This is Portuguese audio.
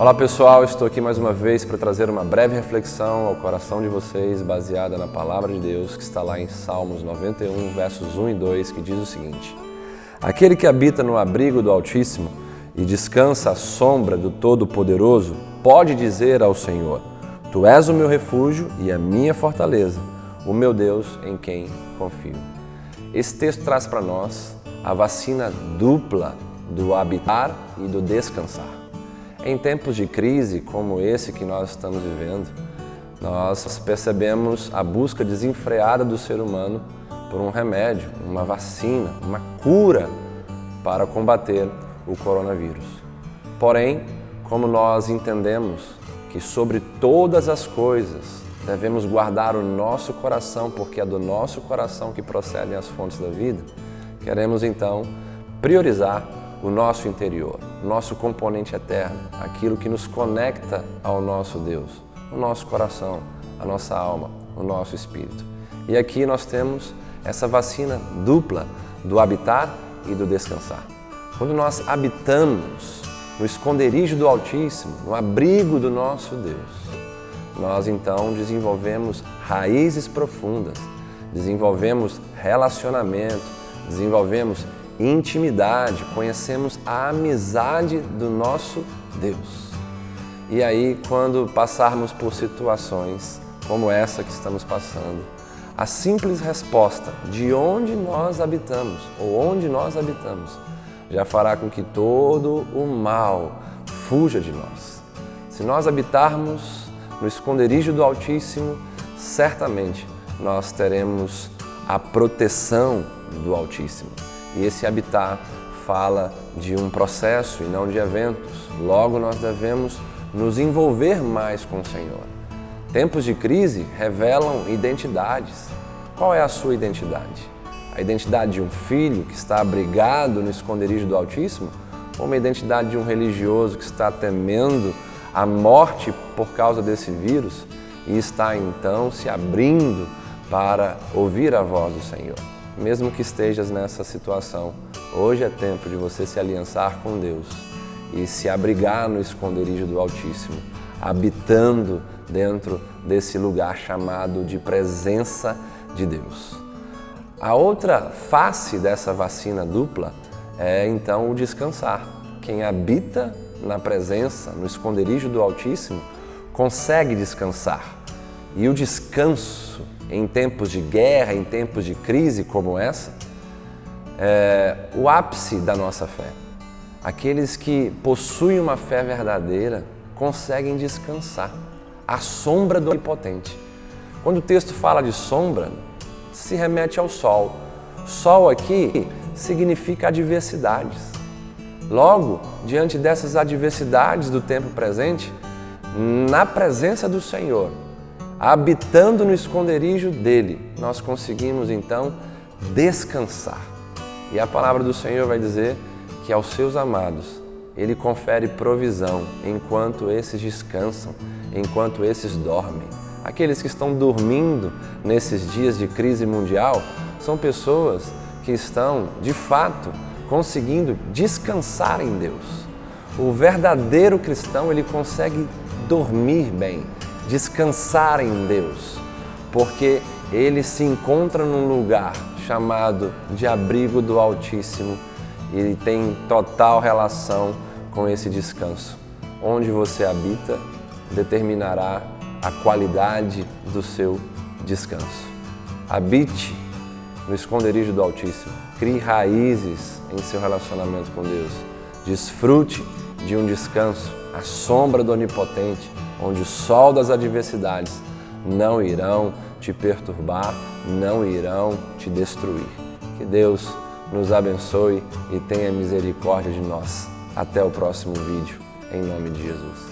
Olá pessoal, estou aqui mais uma vez para trazer uma breve reflexão ao coração de vocês, baseada na palavra de Deus que está lá em Salmos 91, versos 1 e 2, que diz o seguinte: Aquele que habita no abrigo do Altíssimo e descansa à sombra do Todo-Poderoso, pode dizer ao Senhor: Tu és o meu refúgio e a minha fortaleza, o meu Deus em quem confio. Esse texto traz para nós a vacina dupla do habitar e do descansar. Em tempos de crise como esse que nós estamos vivendo, nós percebemos a busca desenfreada do ser humano por um remédio, uma vacina, uma cura para combater o coronavírus. Porém, como nós entendemos que sobre todas as coisas devemos guardar o nosso coração, porque é do nosso coração que procedem as fontes da vida, queremos então priorizar o nosso interior, o nosso componente eterno, aquilo que nos conecta ao nosso Deus, o nosso coração, a nossa alma, o nosso espírito. E aqui nós temos essa vacina dupla do habitar e do descansar. Quando nós habitamos no esconderijo do Altíssimo, no abrigo do nosso Deus, nós então desenvolvemos raízes profundas, desenvolvemos relacionamento, desenvolvemos intimidade, conhecemos a amizade do nosso Deus. E aí, quando passarmos por situações como essa que estamos passando, a simples resposta de onde nós habitamos ou onde nós habitamos já fará com que todo o mal fuja de nós. Se nós habitarmos no esconderijo do Altíssimo, certamente nós teremos a proteção do Altíssimo. E esse habitar fala de um processo e não de eventos. Logo, nós devemos nos envolver mais com o Senhor. Tempos de crise revelam identidades. Qual é a sua identidade? A identidade de um filho que está abrigado no esconderijo do Altíssimo? Ou uma identidade de um religioso que está temendo a morte por causa desse vírus e está então se abrindo para ouvir a voz do Senhor? Mesmo que estejas nessa situação, hoje é tempo de você se aliançar com Deus e se abrigar no esconderijo do Altíssimo, habitando dentro desse lugar chamado de presença de Deus. A outra face dessa vacina dupla é então o descansar. Quem habita na presença, no esconderijo do Altíssimo, consegue descansar. E o descanso em tempos de guerra, em tempos de crise como essa, é o ápice da nossa fé. Aqueles que possuem uma fé verdadeira conseguem descansar à sombra do Onipotente. Quando o texto fala de sombra, se remete ao sol. Sol aqui significa adversidades. Logo, diante dessas adversidades do tempo presente, na presença do Senhor, habitando no esconderijo dele, nós conseguimos então descansar. E a palavra do Senhor vai dizer que aos seus amados ele confere provisão enquanto esses descansam, enquanto esses dormem. Aqueles que estão dormindo nesses dias de crise mundial são pessoas que estão, de fato, conseguindo descansar em Deus. O verdadeiro cristão, ele consegue dormir bem, descansar em Deus, porque ele se encontra num lugar chamado de abrigo do Altíssimo e tem total relação com esse descanso. Onde você habita determinará a qualidade do seu descanso. Habite no esconderijo do Altíssimo, crie raízes em seu relacionamento com Deus, desfrute de um descanso à sombra do Onipotente onde o sol das adversidades não irão te perturbar, não irão te destruir. Que Deus nos abençoe e tenha misericórdia de nós. Até o próximo vídeo, em nome de Jesus.